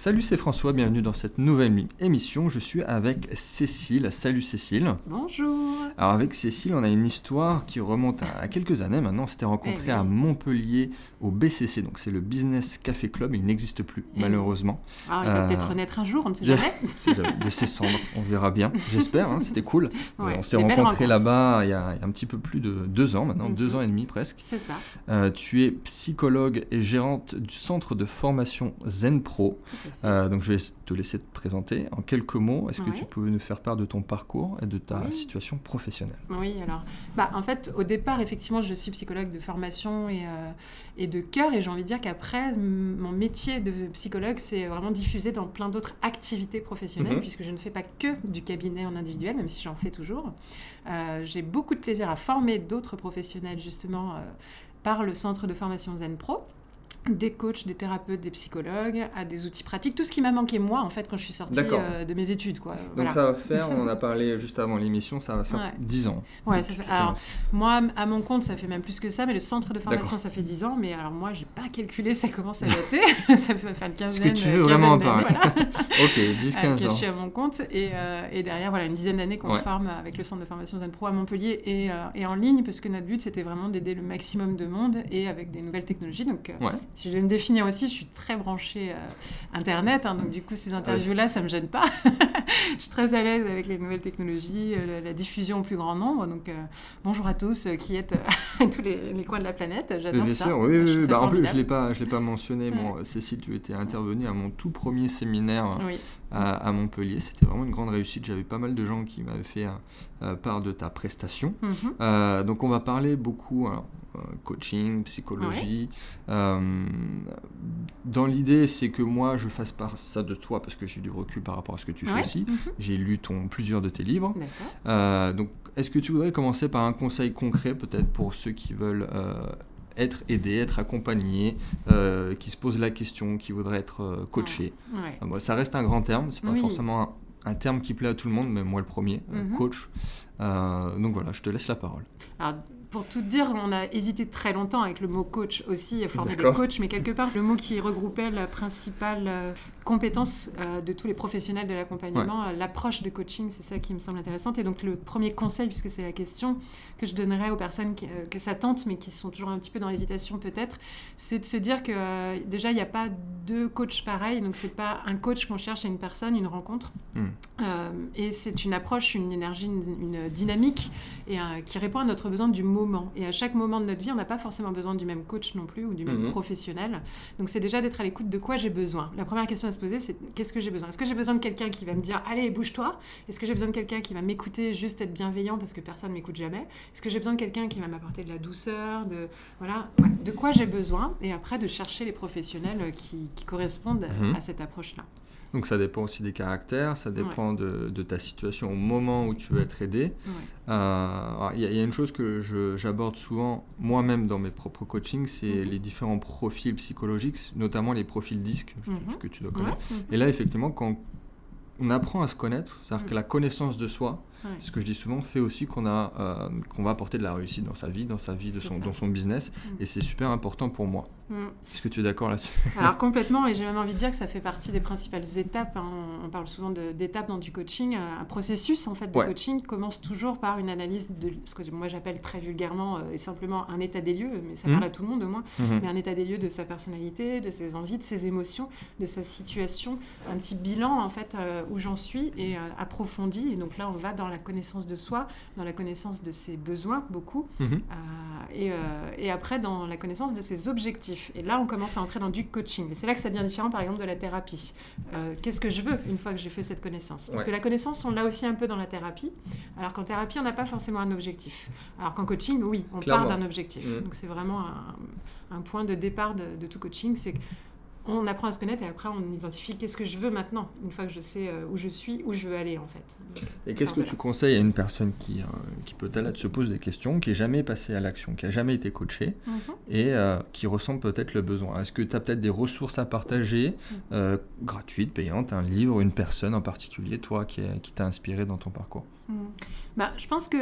Salut, c'est François, bienvenue dans cette nouvelle émission. Je suis avec Cécile. Salut Cécile. Bonjour. Alors avec Cécile, on a une histoire qui remonte à, quelques années maintenant. On s'était rencontré Eh à Montpellier au BCC, donc c'est le Business Café Club. Il n'existe plus Eh malheureusement. Ah, il va Euh, peut-être renaître un jour, on ne sait jamais. C'est de, ses cendres, on verra bien. J'espère, hein, c'était cool. Ouais, on s'est rencontrés là-bas il, y a un petit peu plus de deux ans maintenant, Mhm. deux ans et demi presque. C'est ça. Euh, tu es psychologue et gérante du centre de formation Zen Pro. tout. Euh, donc je vais te laisser te présenter en quelques mots. Est-ce que Ouais. tu peux nous faire part de ton parcours et de ta Oui. situation professionnelle? Oui, alors, bah, en fait, au départ, effectivement, je suis psychologue de formation et, euh, et de cœur, et j'ai envie de dire qu'après, mon métier de psychologue s'est vraiment diffusé dans plein d'autres activités professionnelles, Mhm. puisque je ne fais pas que du cabinet en individuel, même si j'en fais toujours. Euh, j'ai beaucoup de plaisir à former d'autres professionnels, justement, par le centre de formation Zen Pro. Des coachs, des thérapeutes, des psychologues, à des outils pratiques, tout ce qui m'a manqué moi en fait quand je suis sortie euh, de mes études quoi. Donc Voilà. ça va faire, on en a parlé juste avant l'émission, ça va faire Ouais. 10 ans. Ouais, ça fait- alors. Moi, à mon compte, ça fait même plus que ça, mais le centre de formation, ça fait 10 ans. Mais alors, moi, j'ai pas calculé, ça commence à dater. ça fait faire une quinzaine que tu veux euh, vraiment en parler voilà, Ok, euh, 10-15 que je ans. suis à mon compte. Et, euh, et derrière, voilà, une dizaine d'années qu'on Ouais. forme avec le centre de formation Zen Pro à Montpellier et, euh, et en ligne, parce que notre but, c'était vraiment d'aider le maximum de monde et avec des nouvelles technologies. Donc, euh, Ouais. Si je vais me définir aussi, je suis très branchée euh, Internet. hein, donc, du coup, ces interviews-là, ça me gêne pas. je suis très à l'aise avec les nouvelles technologies, euh, la, la diffusion au plus grand nombre. Donc, euh, bonjour à tous euh, qui êtes à tous les, les coins de la planète. J'adore bien ça. sûr, oui, Bah, en plus, je formidable. l'ai pas, pas mentionné. Bon, Cécile, tu étais intervenue à mon tout premier séminaire Oui. À, à Montpellier. C'était vraiment une grande réussite. J'avais pas mal de gens qui m'avaient fait euh, euh, part de ta prestation. Mhm. Euh, donc on va parler beaucoup alors, coaching, psychologie. Dans l'idée, c'est que moi je fasse part ça de toi parce que j'ai du recul par rapport à ce que tu fais aussi. Mhm. J'ai lu ton, plusieurs de tes livres. Donc est-ce que tu voudrais commencer par un conseil concret peut-être pour ceux qui veulent euh, être aidés, être accompagnés, euh, qui se posent la question, qui voudraient être euh, Ouais. bon, Ça reste un grand terme, c'est pas Oui. forcément un, un terme qui plaît à tout le monde, mais moi le premier, euh, Mhm. coach. Donc voilà, je te laisse la parole. Alors, pour tout dire, on a hésité très longtemps avec le mot coach aussi, former des coachs, mais quelque part, le mot qui regroupait la principale euh, compétence euh, de tous les professionnels de l'accompagnement, euh, l'approche de coaching, c'est ça qui me semble intéressante. Et donc, le premier conseil, puisque c'est la question que je donnerais aux personnes qui, euh, que ça tente, mais qui sont toujours un petit peu dans l'hésitation peut-être, c'est de se dire que déjà, il n'y a pas deux coachs pareils, donc c'est pas un coach qu'on cherche à une personne, une rencontre. Hmm. Et c'est une approche, une énergie, une, une dynamique et, qui répond à notre besoin du moment. Et à chaque moment de notre vie, on n'a pas forcément besoin du même coach non plus ou du même Mhm. professionnel. Donc c'est déjà d'être à l'écoute de quoi j'ai besoin. La première question à se poser, c'est qu'est-ce que j'ai besoin? Est-ce que j'ai besoin de quelqu'un qui va me dire allez bouge-toi Est-ce que j'ai besoin de quelqu'un qui va m'écouter, juste être bienveillant parce que personne m'écoute jamais? Est-ce que j'ai besoin de quelqu'un qui va m'apporter de la douceur De voilà, ouais, de quoi j'ai besoin? Et après de chercher les professionnels qui, qui correspondent à- Mhm. à cette approche-là. Donc ça dépend aussi des caractères, ça dépend de, de ta situation au moment où tu veux être aidé. Ouais. Euh, Il y, a- il y a une chose que j'aborde souvent moi-même dans mes propres coachings, c'est Mhm. les différents profils psychologiques, notamment les profils disques Mhm. que tu dois connaître. Ouais. Et là, effectivement, quand on apprend à se connaître, c'est-à-dire Mhm. que la connaissance de soi, ce que je dis souvent, fait aussi qu'on a, euh, qu'on va apporter de la réussite dans sa vie, dans sa vie, de son, dans son business, Mhm. et c'est super important pour moi. Mm. Est-ce que tu es d'accord là-dessus? Alors complètement, et j'ai même envie de dire que ça fait partie des principales étapes. hein. On parle souvent d'étapes dans du coaching. Un processus en fait de Ouais. coaching commence toujours par une analyse de ce que moi j'appelle très vulgairement euh, et simplement un état des lieux, mais ça Mhm. parle à tout le monde au moins. Mhm. Mais un état des lieux de sa personnalité, de ses envies, de ses émotions, de sa situation, un petit bilan en fait euh, où j'en suis et euh, approfondi. Et donc là, on va dans la connaissance de soi, dans la connaissance de ses besoins beaucoup, Mhm. euh, et, euh, et après dans la connaissance de ses objectifs. Et là, on commence à entrer dans du coaching. Et c'est là que ça devient différent, par exemple, de la thérapie. Euh, Qu'est-ce que je veux une fois que j'ai fait cette connaissance? Parce Ouais. que la connaissance, on l'a aussi un peu dans la thérapie, alors qu'en thérapie, on n'a pas forcément un objectif. Alors qu'en coaching, oui, on Clairement. part d'un objectif. Mhm. Donc c'est vraiment un, un point de départ de, de tout coaching, c'est on apprend à se connaître et après on identifie qu'est-ce que je veux maintenant, une fois que je sais euh, où je suis, où je veux aller en fait. Et qu'est-ce que tu conseilles à une personne qui, euh, qui peut-être se pose des questions, qui est jamais passée à l'action, qui a jamais été coachée Mhm. et euh, qui ressent peut-être le besoin? Est-ce que tu as peut-être des ressources à partager, euh, gratuites, payantes, un livre, une personne en particulier, toi, qui, t'a inspiré dans ton parcours? Mm. Bah, je pense que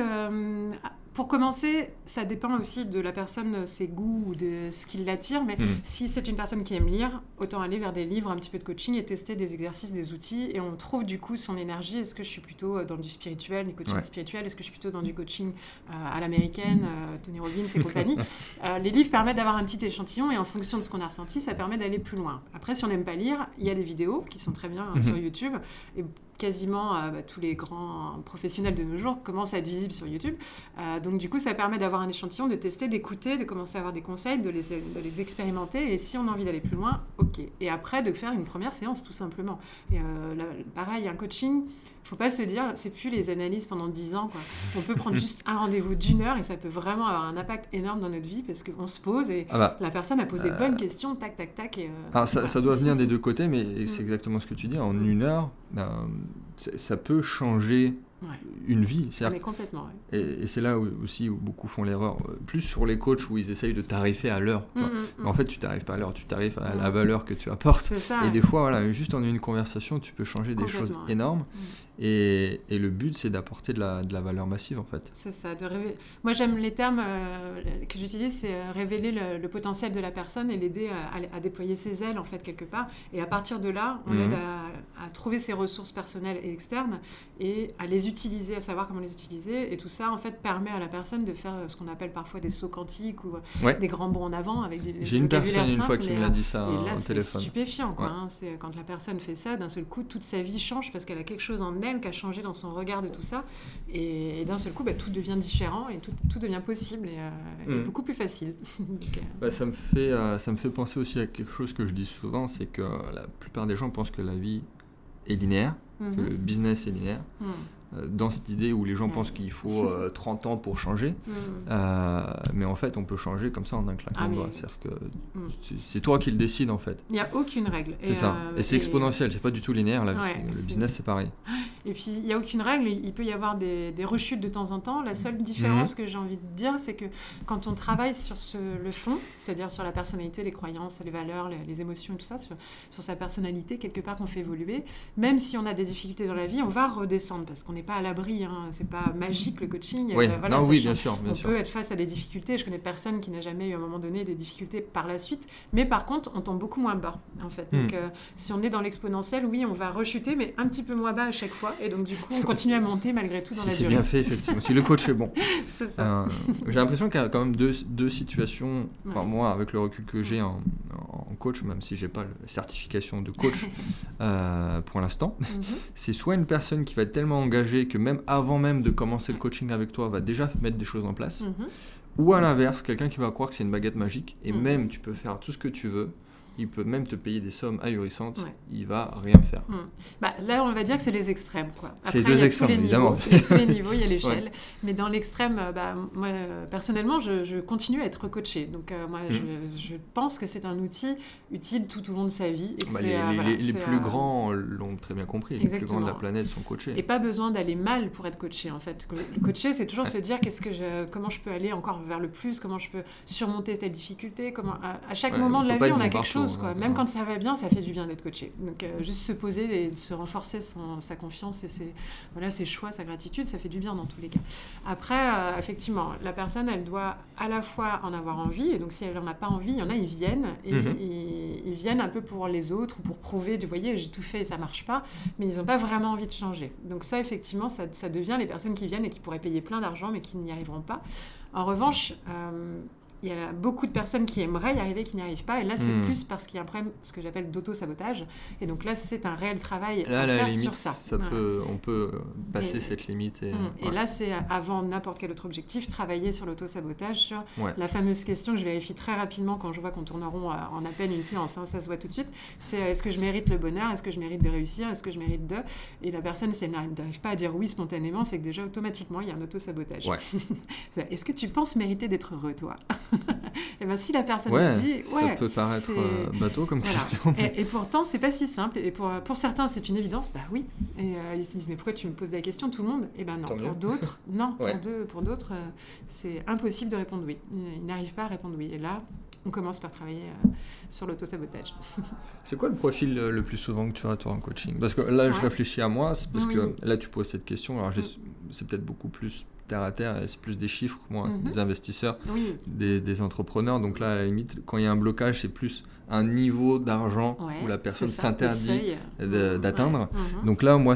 pour commencer, ça dépend aussi de la personne, ses goûts ou de ce qui l'attire. Mais Mm. si c'est une personne qui aime lire, autant aller vers des livres, un petit peu de coaching et tester des exercices, des outils. Et on trouve du coup son énergie. Est-ce que je suis plutôt dans du spirituel, du coaching Ouais. spirituel? Est-ce que je suis plutôt dans du coaching euh, à l'américaine, euh, Tony Robbins et compagnie? Euh, Les livres permettent d'avoir un petit échantillon et en fonction de ce qu'on a ressenti, ça permet d'aller plus loin. Après, si on n'aime pas lire, il y a des vidéos qui sont très bien hein, Mhm. sur YouTube. Et quasiment euh, bah, tous les grands professionnels de nos jours commencent à être visibles sur YouTube. Euh, donc du coup, ça permet d'avoir un échantillon, de tester, d'écouter, de commencer à avoir des conseils, de les, expérimenter. Et si on a envie d'aller plus loin, ok. Et après, de faire une première séance, tout simplement. Et euh, pareil, un coaching, faut pas se dire, c'est plus les analyses pendant 10 ans. Quoi. On peut prendre juste un rendez-vous d'une heure et ça peut vraiment avoir un impact énorme dans notre vie parce qu'on se pose et Ah bah, la personne a posé de bonnes questions, tac, tac, tac. Et, euh, alors ça, doit venir des deux côtés, mais c'est Mm. exactement ce que tu dis. En Mm. une heure, euh, c'est- ça peut changer Ouais. une vie. Mais complètement, ouais. Et, et c'est là où- aussi où beaucoup font l'erreur. Euh, Plus sur les coachs où ils essayent de tarifer à l'heure. Mm, Mais en fait, tu t'arrives pas à l'heure, tu t'arrives à la valeur que tu apportes. C'est ça. Et des fois, voilà, juste en une conversation, tu peux changer des choses énormes. Mm. Et, et le but, c'est d'apporter de la, de la valeur massive, en fait. C'est ça, de Moi, j'aime les termes euh, que j'utilise, c'est euh, révéler le, le potentiel de la personne et l'aider à, à- à déployer ses ailes, en fait, quelque part. Et à partir de là, on Mhm. l'aide à, à trouver ses ressources personnelles et externes et à les utiliser, à savoir comment les utiliser. Et tout ça, en fait, permet à la personne de faire euh, ce qu'on appelle parfois des sauts quantiques ou euh, Ouais. des grands bons en avant avec des J'ai une personne une fois qui me l'a euh, dit ça et là, c'est stupéfiant, quoi. Ouais. hein. C'est quand la personne fait ça, d'un seul coup, toute sa vie change parce qu'elle a quelque chose en elle qui a changé dans son regard de tout ça. Et, et d'un seul coup, bah, tout devient différent et tout, tout devient possible et, euh, et Mm. beaucoup plus facile. Donc, euh, Bah, ça, me fait, euh, ça me fait penser aussi à quelque chose que je dis souvent, c'est que la plupart des gens pensent que la vie est linéaire, que mhm. le business est linéaire. Mm. Euh, dans cette idée où les gens Ouais. pensent qu'il faut euh, 30 ans pour changer, Mm. Euh, mais en fait, on peut changer comme ça en un claquement Ah, de doigts. Mm. c'est toi qui le décides en fait. Il n'y a aucune règle. C'est ça. euh, et c'est exponentiel, c'est pas du tout linéaire. Ouais, le business, c'est pareil. Et puis, il n'y a aucune règle. Il peut y avoir des, des rechutes de temps en temps. La seule différence que j'ai envie de dire, c'est que quand on travaille sur ce, le fond, c'est-à-dire sur la personnalité, les croyances, les valeurs, les, les émotions et tout ça, sur, sur sa personnalité, quelque part qu'on fait évoluer, même si on a des difficultés dans la vie, on va redescendre parce qu'on n'est pas à l'abri. Hein. C'est pas magique le coaching. Oui, Euh, voilà, non, ça oui, change. bien sûr, bien on sûr. peut être face à des difficultés. Je connais personne qui n'a jamais eu à un moment donné des difficultés par la suite. Mais par contre, on tombe beaucoup moins bas, en fait. Donc, Hmm. euh, si on est dans l'exponentiel, oui, on va rechuter, mais un petit peu moins bas à chaque fois. Et donc, du coup, on continue à monter malgré tout dans Si la c'est durée. bien fait, effectivement. si le coach est bon. C'est ça. Euh, J'ai l'impression qu'il y a quand même deux, deux situations. Enfin, Ouais. moi, avec le recul que j'ai en, en coach, même si j'ai pas la certification de coach euh, pour l'instant, Mhm. c'est soit une personne qui va être tellement engagée que même avant même de commencer le coaching avec toi, va déjà mettre des choses en place. Mhm. Ou à l'inverse, quelqu'un qui va croire que c'est une baguette magique et Mhm. même tu peux faire tout ce que tu veux, il peut même te payer des sommes ahurissantes, Ouais. il va rien faire. Mm. Bah, là, on va dire que c'est les extrêmes. Quoi. C'est Après, deux il y a extrêmes, tous les évidemment. Niveaux, il y a tous les niveaux, il y a l'échelle. Mais dans l'extrême, euh, bah, moi, personnellement, je, je continue à être coachée. Donc, euh, moi, Mm. je, je pense que c'est un outil utile tout au long de sa vie. Et que Bah, c'est, les, euh, les- voilà, les- les c'est, plus euh, grands l'ont très bien compris, les plus grands de la planète sont coachés. Et pas besoin d'aller mal pour être coaché en fait. Le coacher, c'est toujours se dire qu'est-ce que je, comment je peux aller encore vers le plus, comment je peux surmonter telle difficulté, comment à, à chaque Ouais, moment de la vie on a quelque partout, chose quoi. ouais. Même quand ça va bien, ça fait du bien d'être coaché. Donc euh, juste se poser et se renforcer son, sa confiance et ses voilà ses choix, sa gratitude, ça fait du bien dans tous les cas. Après, euh, effectivement, la personne elle doit à la fois en avoir envie et donc si elle en a pas envie, il y en a ils viennent et Mhm. ils, ils viennent un peu pour les autres ou pour prouver, vous voyez, j'ai tout fait et ça marche pas mais ils n'ont pas vraiment envie de changer. Donc ça, effectivement, ça, ça devient les personnes qui viennent et qui pourraient payer plein d'argent, mais qui n'y arriveront pas. En revanche, euh, il y a beaucoup de personnes qui aimeraient y arriver, qui n'y arrivent pas. Et là, c'est Hmm. plus parce qu'il y a un problème, ce que j'appelle d'auto-sabotage. Et donc là, c'est un réel travail Là, à faire limite, sur ça. Voilà. peut, on peut passer Et- cette limite. Et, Mm. Et ouais. là, c'est avant n'importe quel autre objectif, travailler sur l'auto-sabotage, sur Ouais. la fameuse question que je vérifie très rapidement quand je vois qu'on tourne en rond euh, en à peine une séance, hein, ça se voit tout de suite, c'est euh, est-ce que je mérite le bonheur, est-ce que je mérite de réussir, est-ce que je mérite de... Et la personne, si elle n'arrive pas à dire oui spontanément, c'est que déjà automatiquement, il y a un auto-sabotage. Ouais. Est-ce que tu penses mériter d'être heureux, toi? Et bien si la personne Ouais, me dit... ça peut paraître euh, bateau comme voilà. question. mais- Et, et pourtant, c'est pas si simple. Et pour, pour certains, c'est une évidence. Bah oui. Et euh, ils se disent, mais pourquoi tu me poses la question? Tout le monde Eh ben non. Tant pour d'autres, non. Ouais. Pour, deux- pour d'autres, euh, c'est impossible de répondre oui. Ils, n'arrivent pas à répondre oui. Et là, on commence par travailler euh, sur l'auto-sabotage. C'est quoi le profil le plus souvent que tu as toi en coaching? Parce que là, je réfléchis à moi, c'est parce Oui. que là, tu poses cette question. Alors, Mm. c'est peut-être beaucoup plus terre à terre, c'est plus des chiffres, moi, Mhm. des investisseurs, Oui. des, des entrepreneurs. Donc là, à la limite, quand il y a un blocage, c'est plus un niveau d'argent Ouais, où la personne s'interdit. d'atteindre. ouais. Mhm. Donc là, moi,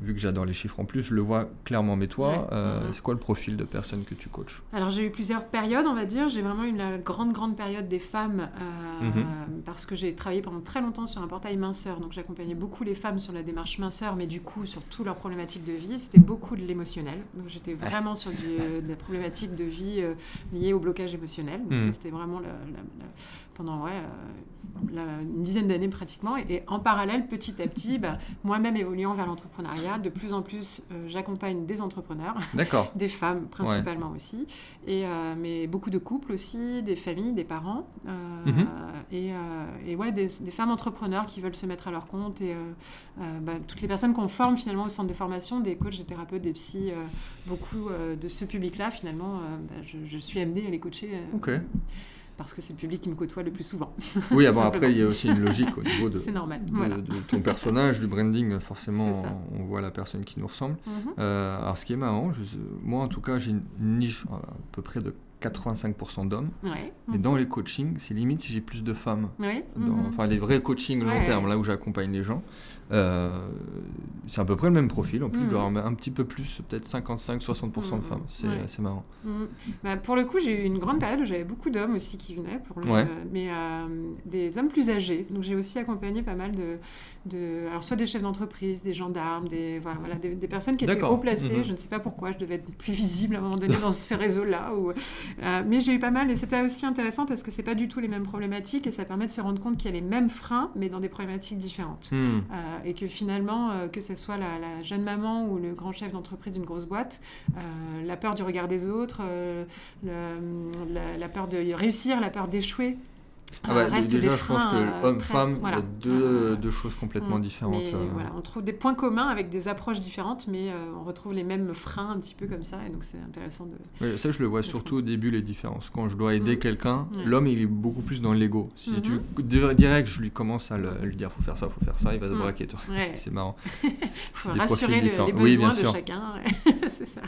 vu que j'adore les chiffres en plus, je le vois clairement. Mais toi, Ouais. euh, Mhm. c'est quoi le profil de personne que tu coaches? Alors j'ai eu plusieurs périodes, on va dire. J'ai vraiment eu la grande, grande période des femmes euh, Mhm. parce que j'ai travaillé pendant très longtemps sur un portail minceur. Donc j'accompagnais beaucoup les femmes sur la démarche minceur, mais du coup sur toutes leurs problématiques de vie. C'était beaucoup de l'émotionnel. Donc j'étais vraiment sur du, euh, de la problématique de vie euh, liée au blocage émotionnel. Donc ça c'était vraiment la- la- la- pendant ouais, euh, la- une dizaine d'années pratiquement. Et, et en parallèle, petit à petit, bah, moi-même évoluant vers l'entrepreneuriat, de plus en plus euh, j'accompagne des entrepreneurs des femmes principalement aussi, et, euh, mais beaucoup de couples aussi, des familles, des parents, euh, Mhm. et, et ouais, des, des femmes entrepreneurs qui veulent se mettre à leur compte, et bah, toutes les personnes qu'on forme finalement au centre de formation, des coachs, des thérapeutes, des psys, beaucoup de ce public-là finalement, bah, je, je suis amenée à les coacher. Parce que c'est le public qui me côtoie le plus souvent. Oui, ah bon, après, il y a aussi une logique au niveau de, C'est normal. de- Voilà. de ton personnage, du branding. Forcément, on, voit la personne qui nous ressemble. Mhm. Euh, alors, ce qui est marrant, je- moi en tout cas, j'ai une niche à peu près de 85% d'hommes. Ouais. Mais dans les coachings, c'est limite si j'ai plus de femmes. Dans- Mhm. Enfin, les vrais coachings long terme, là où j'accompagne les gens, euh, c'est à peu près le même profil. En plus, je dois avoir un petit peu plus, peut-être 55-60% de Mhm. femmes. C'est marrant. Mhm. Bah, pour le coup, j'ai eu une grande période où j'avais beaucoup d'hommes aussi qui venaient, pour le, Ouais. mais euh, des hommes plus âgés. Donc j'ai aussi accompagné pas mal de, de alors soit des chefs d'entreprise, des gendarmes, des voilà, voilà, des, des personnes qui étaient haut placées. Je ne sais pas pourquoi, je devais être plus visible à un moment donné dans ce réseau-là. Ou, euh, mais j'ai eu pas mal et c'était aussi intéressant parce que c'est pas du tout les mêmes problématiques et ça permet de se rendre compte qu'il y a les mêmes freins, mais dans des problématiques différentes. Hmm. Euh, et que finalement, euh, que ce soit la, la jeune maman ou le grand chef d'entreprise d'une grosse boîte, la peur du regard des autres, le- la, la peur de réussir, la peur d'échouer, Ah bah, déjà, des je pense freins. que euh, homme-femme, voilà. il y a deux, Euh, deux choses complètement Mm. différentes. mais euh. voilà, on trouve des points communs avec des approches différentes, mais on retrouve les mêmes freins un petit peu comme ça, et donc c'est intéressant de. Ça, je le vois surtout au début, les différences. Quand je dois aider Mhm. quelqu'un, l'homme, il est beaucoup plus dans l'ego. Si Mhm. tu dir- direct, je lui commence à, le- à lui dire, faut faire ça, faut faire ça, il va se Mhm. braquer. toi. Ouais. C'est- marrant. faut des rassurer le- les Oui, besoins de chacun. c'est ça.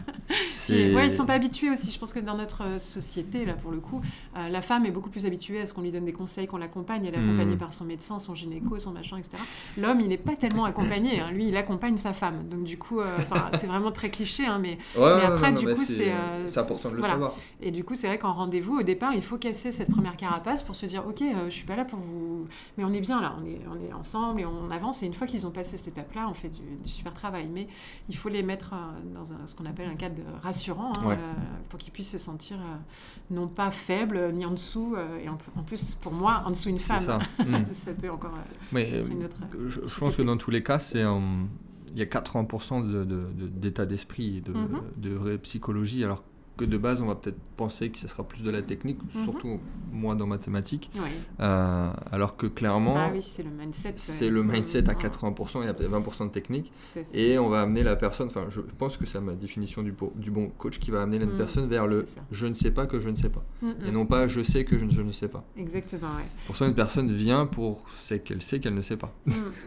Puis, ouais, ils sont pas habitués aussi. Je pense que dans notre société, là, pour le coup, euh, la femme est beaucoup plus habituée à ce qu'on lui donne des conseils, qu'on l'accompagne. Elle est accompagnée Mm. par son médecin, son gynéco, son machin, etc. L'homme, il n'est pas tellement accompagné. hein. Lui, il accompagne sa femme. Donc, du coup, euh, c'est vraiment très cliché, hein, mais Ouais, ouais, Mais après, non, du coup, c'est, euh, c'est important de le voilà. savoir. Et du coup, c'est vrai qu'en rendez-vous, au départ, il faut casser cette première carapace pour se dire, ok, euh, je suis pas là pour vous, mais on est bien là, on est, on est ensemble et on avance. Et une fois qu'ils ont passé cette étape-là, on fait du, du super travail. Mais il faut les mettre euh, dans un- ce qu'on appelle un cadre rassurant hein, Ouais. euh, pour qu'ils puissent se sentir euh, non pas faibles ni en dessous. euh, et en, en plus, pour moi, en dessous une femme, ça. Mm. ça peut encore. euh, Mais être euh, une autre, je, je pense que dans tous les cas, c'est euh, il y a 80% de- de- de- d'état d'esprit et de, Mhm. de vraie psychologie, alors que de base, on va peut-être penser que ce sera plus de la technique, Mhm. surtout moi dans mathématiques, euh, alors que clairement, Ah oui, c'est le mindset. c'est ouais. le mindset à Mm, 80%, il y a peut-être 20% de technique, à et on va amener la personne, enfin je pense que c'est ma définition du, bo- du bon coach qui va amener la Mm, personne vers le je ne sais pas que je ne sais pas, Mm, et non pas je sais que je ne, je ne sais pas. Exactement, ouais. Pour ça, une personne vient pour c'est qu'elle sait qu'elle ne sait pas.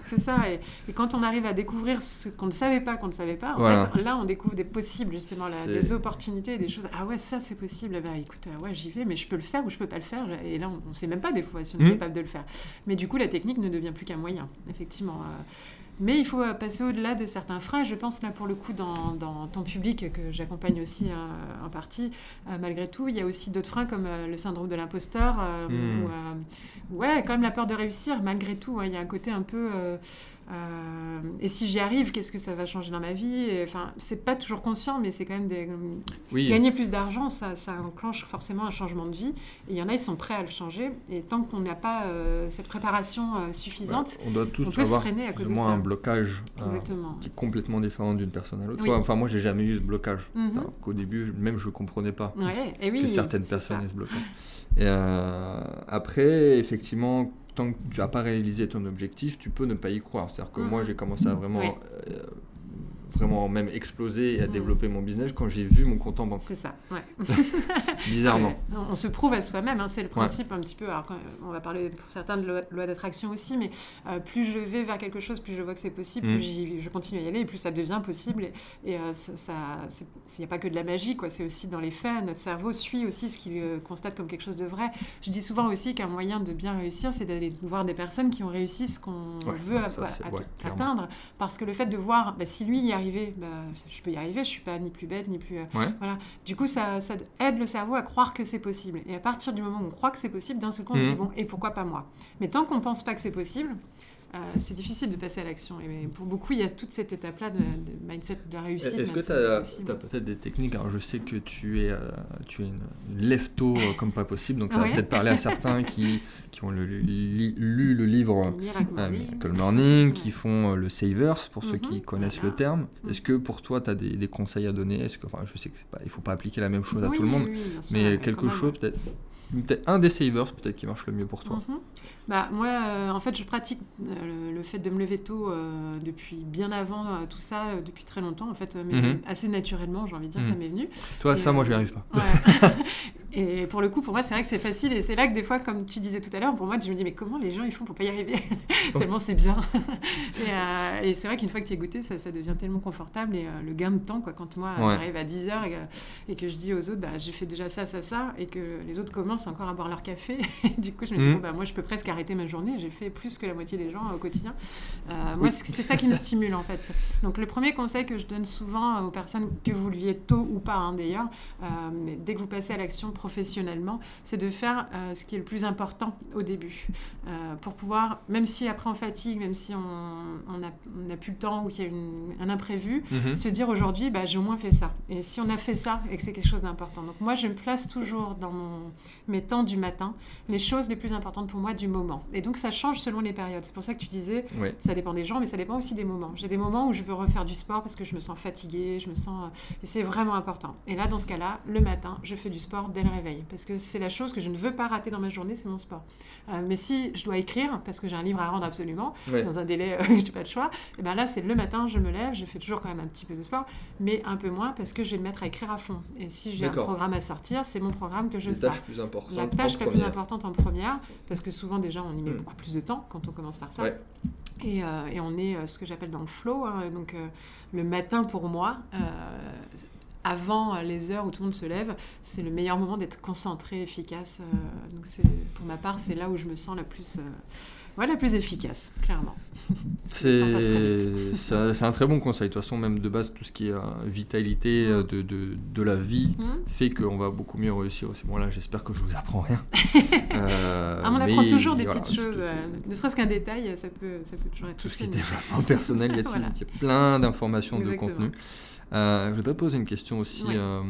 C'est ça. Et, et quand on arrive à découvrir ce qu'on ne savait pas, qu'on ne savait pas, en Voilà. fait, là, on découvre des possibles, justement, là, des opportunités, des choses. Ah ouais, ça, c'est possible. Bah écoute, euh, ouais, j'y vais, mais je peux le faire ou je peux pas le faire. Et là, on ne sait même pas des fois si on est Mm. capable de le faire. Mais du coup, la technique ne devient plus qu'un moyen, effectivement. euh. Mais il faut euh, passer au-delà de certains freins. Je pense là, pour le coup, dans, dans ton public, que j'accompagne aussi en partie, euh, malgré tout, il y a aussi d'autres freins comme euh, le syndrome de l'imposteur, euh, Mm. ou, ouais, quand même la peur de réussir, malgré tout. ouais, Il y a un côté un peu. Euh, et si j'y arrive, qu'est-ce que ça va changer dans ma vie? Enfin, c'est pas toujours conscient, mais c'est quand même des. Oui, Gagner plus d'argent, ça, ça enclenche forcément un changement de vie. Et il y en a, ils sont prêts à le changer. Et tant qu'on n'a pas euh, cette préparation euh, suffisante, on doit tous on peut se avoir freiner à cause de moins ça. un blocage qui est complètement différent d'une personne à l'autre. Oui. Enfin, moi, j'ai jamais eu ce blocage. Alors qu'au début, même je comprenais pas Ouais, et oui, que certaines personnes aient ce blocage. Et après, effectivement, tant que tu n'as pas réalisé ton objectif, tu peux ne pas y croire. C'est-à-dire que Mhm. moi, j'ai commencé à vraiment euh, vraiment même explosé et à mm. développer mon business quand j'ai vu mon compte en banque. C'est ça, ouais. Bizarrement. On se prouve à soi-même, hein, c'est le principe un petit peu. Alors, on va parler pour certains de loi, d'attraction aussi, mais euh, plus je vais vers quelque chose, plus je vois que c'est possible, plus mm. je continue à y aller, et plus ça devient possible. Et, euh, ça, il n'y a pas que de la magie, quoi. C'est aussi dans les faits. Notre cerveau suit aussi ce qu'il constate comme quelque chose de vrai. Je dis souvent aussi qu'un moyen de bien réussir, c'est d'aller voir des personnes qui ont réussi ce qu'on veut atteindre, parce que le fait de voir, bah, si lui y bah, je peux y arriver, je suis pas ni plus bête ni plus. Euh, voilà. Du coup, ça, ça, aide le cerveau à croire que c'est possible. Et à partir du moment où on croit que c'est possible, d'un seul coup, on se dit mhm. bon, et pourquoi pas moi? Mais tant qu'on pense pas que c'est possible, euh, c'est difficile de passer à l'action. Et pour beaucoup, il y a toute cette étape-là de, mindset de la réussite. Est-ce que tu as, peut-être des techniques? Alors, je sais que tu es, euh, tu es une, lève-tôt euh, comme pas possible, donc ça va peut-être parler à certains qui, qui ont lu le livre Miracle Morning, qui font le Savers, pour ceux qui mhm. connaissent le terme. Mhm. Est-ce que pour toi, tu as des, conseils à donner? Est-ce que, enfin, Je sais qu'il ne faut pas appliquer la même chose à tout le monde, mais quelque chose peut-être peut-être un des savers peut-être qui marche le mieux pour toi. Mhm. Bah moi, euh, en fait, je pratique euh, le, fait de me lever tôt euh, depuis bien avant tout ça, depuis très longtemps. En fait, mais mhm. assez naturellement, j'ai envie de dire, ça mhm. m'est venu. Toi, ça, moi, j'y arrive pas. et pour le coup, pour moi, c'est vrai que c'est facile. Et c'est là que des fois, comme tu disais tout à l'heure, pour moi, je me dis, mais comment les gens ils font pour pas y arriver Tellement c'est bien. et, c'est vrai qu'une fois que tu as goûté, ça, ça, devient tellement confortable. Et le gain de temps, quoi, quand moi, j'arrive à 10h et, que je dis aux autres, bah, j'ai fait déjà ça, ça, ça, et que les autres commencent encore à boire leur café. du coup, je me dis, mhm. bon, bah, moi, je peux presque arrêter ma journée. J'ai fait plus que la moitié des gens au quotidien. Euh, moi, c'est ça qui me stimule, en fait. Donc, le premier conseil que je donne souvent aux personnes, que vous le viez tôt ou pas, hein, d'ailleurs, euh, dès que vous passez à l'action professionnellement, c'est de faire euh, ce qui est le plus important au début. pour pouvoir, même si après on fatigue, même si on n'a on plus le temps ou qu'il y a une, un imprévu, mhm. se dire aujourd'hui, bah, j'ai au moins fait ça. Et si on a fait ça et que c'est quelque chose d'important. Donc, moi, je me place toujours dans mon, mes temps du matin, les choses les plus importantes pour moi du moment. Et donc ça change selon les périodes. C'est pour ça que tu disais, ça dépend des gens, mais ça dépend aussi des moments. J'ai des moments où je veux refaire du sport parce que je me sens fatiguée, je me sens... Et c'est vraiment important. Et là, dans ce cas-là, le matin, je fais du sport dès le réveil. Parce que c'est la chose que je ne veux pas rater dans ma journée, c'est mon sport. Euh, mais si je dois écrire, parce que j'ai un livre à rendre absolument, dans un délai, euh, je n'ai pas de choix, et bien là, c'est le matin, je me lève, je fais toujours quand même un petit peu de sport, mais un peu moins parce que je vais me mettre à écrire à fond. Et si j'ai un programme à sortir, c'est mon programme que je plus importantes La tâche la plus importante en première, parce que souvent déjà, on y met mm. beaucoup plus de temps quand on commence par ça. Et, euh, et, on est ce que j'appelle dans le flow. Hein, donc le matin pour moi, avant les heures où tout le monde se lève, c'est le meilleur moment d'être concentré, efficace. Euh, donc pour ma part, c'est là où je me sens la plus, euh, la plus efficace, clairement. C'est un très bon conseil. De toute façon, même de base, tout ce qui est euh, vitalité mm. de, de, de, la vie mm. fait qu'on va beaucoup mieux réussir aussi. Bon là, j'espère que je vous apprends rien. Ah, on apprend toujours des petites choses. ne serait-ce qu'un détail, ça peut, ça peut toujours être Tout ce qui est développement personnel là-dessus, il y a plein d'informations, de contenu. Euh, je voudrais poser une question aussi euh,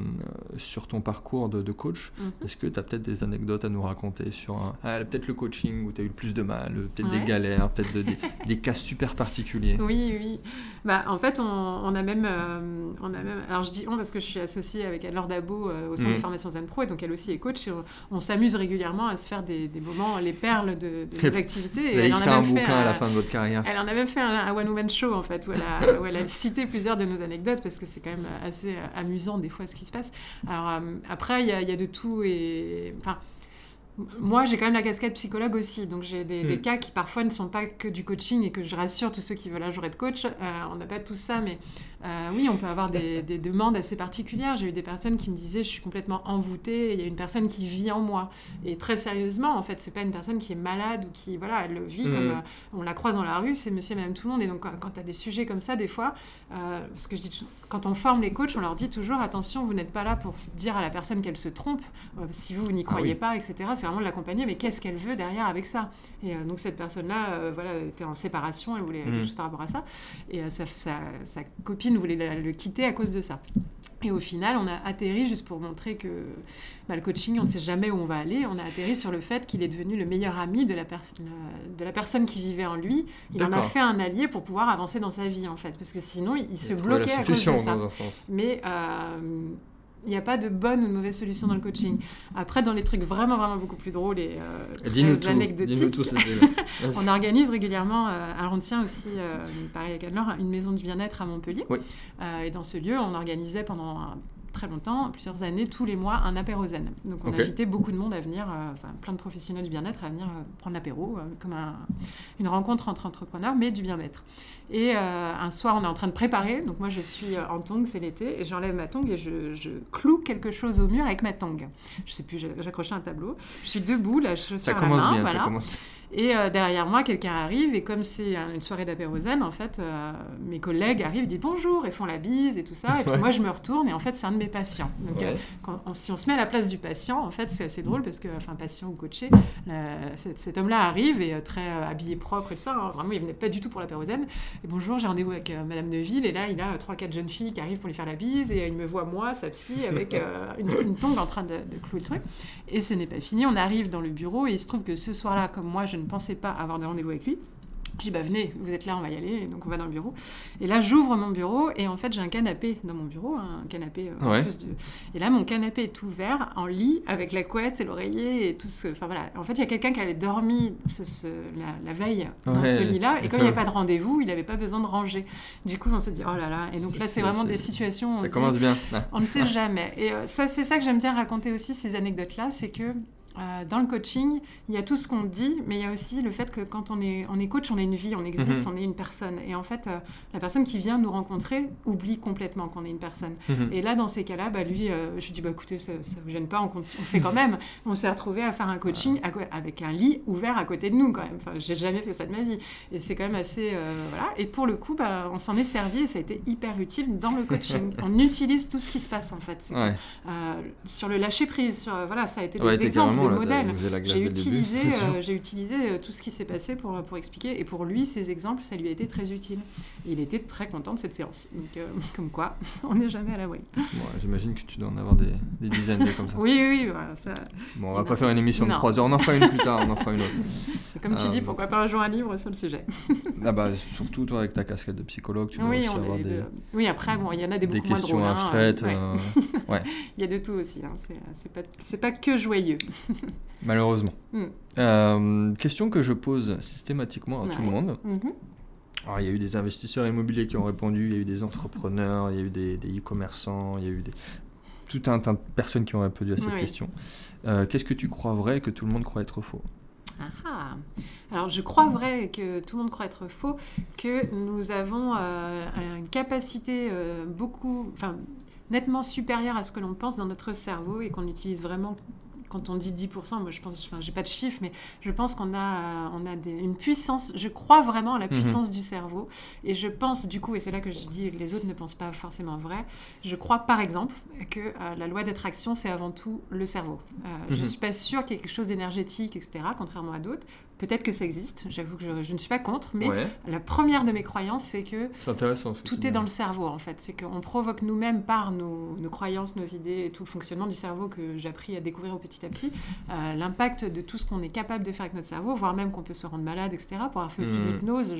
sur ton parcours de, coach. Mhm. Est-ce que tu as peut-être des anecdotes à nous raconter sur ah, peut-être le coaching où tu as eu le plus de mal, peut-être des galères, peut-être des, cas super particuliers? Oui, oui. Bah, en fait, on, a même, euh, on a même. Alors je dis on parce que je suis associée avec Anne-Laure Dabo au centre de mhm. formation Zen Pro et donc elle aussi est coach. Et on, s'amuse régulièrement à se faire des, moments, les perles de, nos activités. Et elle en a un bouquin à la fin de votre carrière. Elle en a même fait un, un one-woman show en fait où elle, a, où elle a cité plusieurs de nos anecdotes parce que c'est quand même assez amusant des fois ce qui se passe. Alors euh, après, il y, y, a de tout et enfin moi, j'ai quand même la casquette psychologue aussi, donc j'ai des, des, mm. cas qui parfois ne sont pas que du coaching et que je rassure tous ceux qui veulent un jour être coach. Euh, on n'a pas tout ça, mais euh, oui, on peut avoir des, des, demandes assez particulières. J'ai eu des personnes qui me disaient je suis complètement envoûtée, il y a une personne qui vit en moi. Et très sérieusement, en fait, c'est pas une personne qui est malade ou qui, voilà, elle vit comme mm. euh, on la croise dans la rue, c'est monsieur et madame tout le monde. Et donc, quand, tu as des sujets comme ça, des fois, ce que je dis, quand on forme les coachs, on leur dit toujours attention, vous n'êtes pas là pour dire à la personne qu'elle se trompe, si vous, vous n'y ah croyez pas, etc c'est vraiment de l'accompagner, mais qu'est-ce qu'elle veut derrière avec ça? Et euh, donc cette personne-là, euh, voilà, était en séparation, elle voulait quelque chose par rapport à ça, et euh, sa, sa, copine voulait le quitter à cause de ça. Et au final, on a atterri, juste pour montrer que bah, le coaching, on ne sait jamais où on va aller, on a atterri sur le fait qu'il est devenu le meilleur ami de la, de la personne qui vivait en lui. Il en a fait un allié pour pouvoir avancer dans sa vie, en fait, parce que sinon, il, se bloquait à cause de ça. Mais il n'y a pas de bonne ou de mauvaise solution dans le coaching. Après, dans les trucs vraiment, vraiment beaucoup plus drôles et euh, très anecdotiques, on organise régulièrement, euh, alors on tient aussi, euh, pareil à Cannes une maison du bien-être à Montpellier. et dans ce lieu, on organisait pendant très longtemps, plusieurs années, tous les mois, un apéro zen. Donc on invitait beaucoup de monde à venir, euh, enfin plein de professionnels du bien-être à venir euh, prendre l'apéro, euh, comme une rencontre entre entrepreneurs, mais du bien-être. Et un soir, on est en train de préparer, donc moi je suis en tongue, c'est l'été, et j'enlève ma tongue et je, je, cloue quelque chose au mur avec ma tongue. Je sais plus, j'accrochais un tableau. Je suis debout, la chaussure ça commence à la main, bien, voilà. Ça commence... Et euh, derrière moi, quelqu'un arrive, et comme c'est une soirée d'apérosène, en fait, euh, mes collègues arrivent, disent bonjour, et font la bise et tout ça. Et puis moi, je me retourne, et en fait, c'est un de mes patients. Donc, euh, quand si on se met à la place du patient, en fait, c'est assez drôle parce que, enfin, patient ou coaché, cet, homme-là arrive et très habillé propre et tout ça. Hein. vraiment, il venait pas du tout pour l'apérosène. Et bonjour, j'ai rendez-vous avec Madame Neville, et là, il a trois, quatre jeunes filles qui arrivent pour lui faire la bise, et il me voit, moi, sa psy, avec une, une, tongue en train de, de, clouer le truc. Et ce n'est pas fini. On arrive dans le bureau, et il se trouve que ce soir-là, comme moi, je ne pensais pas avoir rendez-vous avec lui. Je dis, bah venez, vous êtes là, on va y aller. donc on va dans le bureau. Et là, j'ouvre mon bureau et en fait, j'ai un canapé dans mon bureau, un canapé euh, plus de... Et là, mon canapé est ouvert en lit avec la couette et l'oreiller et tout ce. Enfin voilà. En fait, il y a quelqu'un qui avait dormi ce, la, veille dans ce lit-là et comme il n'y avait pas de rendez-vous, il n'avait pas besoin de ranger. Du coup, on s'est dit, oh là là. Et donc là, c'est vraiment des situations. Ça commence bien. On ne sait jamais. Et euh, ça, c'est ça que j'aime bien raconter aussi, ces anecdotes-là, c'est que euh, dans le coaching, il y a tout ce qu'on dit, mais il y a aussi le fait que quand on est, on est coach, on a une vie, on existe, mhm. on est une personne. Et en fait, euh, la personne qui vient nous rencontrer oublie complètement qu'on est une personne. Mhm. Et là, dans ces cas-là, bah, lui, euh, je dis, bah, écoutez, ça ne vous gêne pas, on, on, fait quand même. On s'est retrouvé à faire un coaching avec un lit ouvert à côté de nous, quand même. Enfin, j'ai jamais fait ça de ma vie. Et c'est quand même assez... voilà. Et pour le coup, bah, on s'en est servi et ça a été hyper utile dans le coaching. on utilise tout ce qui se passe, en fait. sur le lâcher-prise, sur, voilà, ça a été des exemples J'ai utilisé, euh, j'ai utilisé euh, tout ce qui s'est passé pour, pour expliquer. Et pour lui, ces exemples, ça lui a été très utile. Et il était très content de cette séance. Donc, euh, comme quoi, on n'est jamais à l'abri. J'imagine que tu dois en avoir des, des dizaines comme ça. oui, oui, voilà, ça... Bon, on va pas faire une émission de 3 heures. On en fera une plus tard. On en fera une autre. Comme tu dis, pourquoi pas un jour un livre sur le sujet ah bah, Surtout, toi, avec ta casquette de psychologue, tu dois oui, aussi avoir des... Oui, après, bon, il y en a des, beaucoup moins drôles. Des questions abstraites. ouais. Il y a de tout aussi. Hein. C'est pas, pas que joyeux. Malheureusement. Hmm. Euh, question que je pose systématiquement à tout le monde. Mhm. Alors, il y a eu des investisseurs immobiliers qui ont répondu, il y a eu des entrepreneurs, il y a eu des e-commerçants, il y a eu des... tout un tas de personnes qui ont répondu à cette question. Euh, qu'est-ce que tu crois vrai que tout le monde croit être faux? Ah, ah. Alors je crois vrai que tout le monde croit être faux, que nous avons euh, une capacité beaucoup, enfin nettement supérieure à ce que l'on pense dans notre cerveau et qu'on utilise vraiment quand on dit 10%, moi je pense, enfin j'ai pas de chiffre, mais je pense qu'on a, on a une puissance, je crois vraiment à la mhm. puissance du cerveau. Et je pense du coup, et c'est là que je dis que les autres ne pensent pas forcément vrai, je crois par exemple que euh, la loi d'attraction, c'est avant tout le cerveau. Euh, Je mhm. suis pas sûre qu'il y ait quelque chose d'énergétique, etc., contrairement à d'autres. Peut-être que ça existe, j'avoue que je, ne suis pas contre, mais la première de mes croyances, c'est que tout est dans le cerveau, en fait. C'est qu'on provoque nous-mêmes par nos, croyances, nos idées et tout le fonctionnement du cerveau que j'ai appris à découvrir au petit à petit, euh, l'impact de tout ce qu'on est capable de faire avec notre cerveau, voire même qu'on peut se rendre malade, etc. Pour avoir fait aussi hmm. l'hypnose,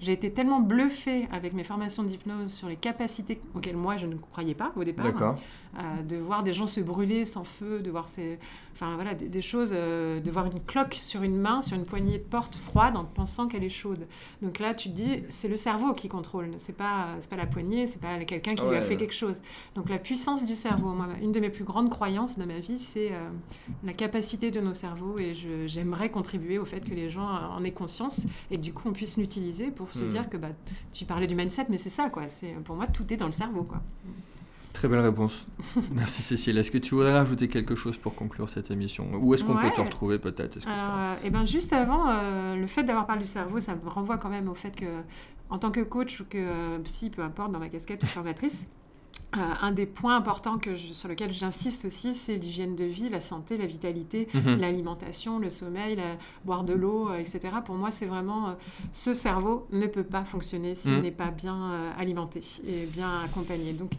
j'ai été tellement bluffée avec mes formations d'hypnose sur les capacités auxquelles moi je ne croyais pas au départ. Euh, de voir des gens se brûler sans feu, de voir ces, enfin voilà, des, choses, euh, de voir une cloque sur une main, sur une poignée de porte froide en pensant qu'elle est chaude. Donc là, tu te dis, c'est le cerveau qui contrôle, c'est pas, pas la poignée, c'est pas quelqu'un qui lui a fait quelque chose. Donc la puissance du cerveau, moi, une de mes plus grandes croyances dans ma vie, c'est euh, la capacité de nos cerveaux et j'aimerais contribuer au fait que les gens en aient conscience et du coup on puisse l'utiliser pour se hmm. dire que bah, tu parlais du mindset, mais c'est ça quoi. C'est pour moi tout est dans le cerveau quoi. Très belle réponse. Merci Cécile. Est-ce que tu voudrais ajouter quelque chose pour conclure cette émission? Où est-ce qu'on peut te retrouver peut-être? Euh, eh ben, Juste avant, euh, le fait d'avoir parlé du cerveau, ça me renvoie quand même au fait que, en tant que coach ou que euh, psy, peu importe, dans ma casquette ou formatrice, un des points importants que sur lequel j'insiste aussi, c'est l'hygiène de vie, la santé, la vitalité, mhm. l'alimentation, le sommeil, boire de l'eau, etc. Pour moi, c'est vraiment ce cerveau ne peut pas fonctionner s'il mhm. n'est pas bien alimenté et bien accompagné. Donc,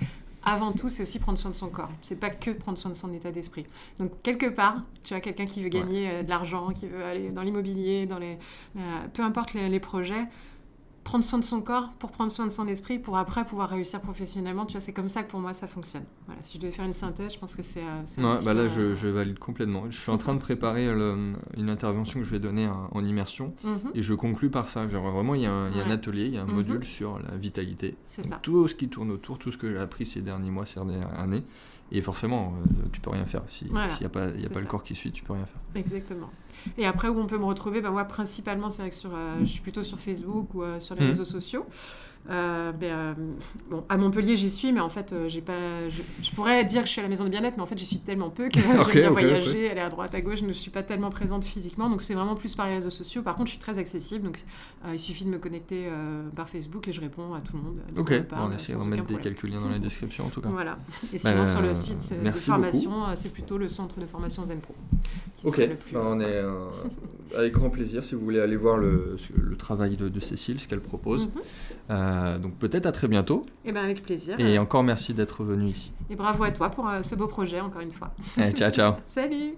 avant tout, c'est aussi prendre soin de son corps. C'est pas que prendre soin de son état d'esprit. Donc quelque part, tu as quelqu'un qui veut gagner euh, de l'argent, qui veut aller dans l'immobilier, dans les, peu importe les, projets. Prendre soin de son corps pour prendre soin de son esprit pour après pouvoir réussir professionnellement. Tu vois, c'est comme ça que pour moi ça fonctionne. Voilà, si je devais faire une synthèse, je pense que c'est. Euh, ouais, bah là, je, je, valide complètement. Je suis en train de préparer une intervention que je vais donner en immersion mhm. et je conclus par ça. Genre, vraiment, il y a un, il y a un atelier, il y a un mhm. module sur la vitalité. C'est ça. Tout ce qui tourne autour, tout ce que j'ai appris ces derniers mois, ces dernières années. Et forcément, euh, tu peux rien faire. S'il n'y a pas, y a pas le corps qui suit, tu peux rien faire. Exactement. Et après, où on peut me retrouver, bah, moi, principalement, c'est vrai que sur, euh, je suis plutôt sur Facebook ou euh, sur les mmh. réseaux sociaux. Euh, ben, euh, bon, à Montpellier, j'y suis, mais en fait, euh, j'ai pas. Je, pourrais dire que je suis à la maison de bien-être, mais en fait, j'y suis tellement peu que j'aime bien voyager, aller à droite, à gauche. Je ne suis pas tellement présente physiquement, donc c'est vraiment plus par les réseaux sociaux. Par contre, je suis très accessible, donc il suffit de me connecter par Facebook et je réponds à tout le monde. Ok, on essaie de mettre des quelques liens dans la description en tout cas. Voilà. Et sinon, bah, sur le site de formation, c'est plutôt le centre de formation Zenpro. Ok, bah, on est avec grand plaisir si vous voulez aller voir le, le travail de, Cécile, ce qu'elle propose. Mhm. Euh, donc peut-être à très bientôt. Et eh ben avec plaisir. Et encore merci d'être venu ici. Et bravo à toi pour euh, ce beau projet encore une fois. ciao ciao. Salut.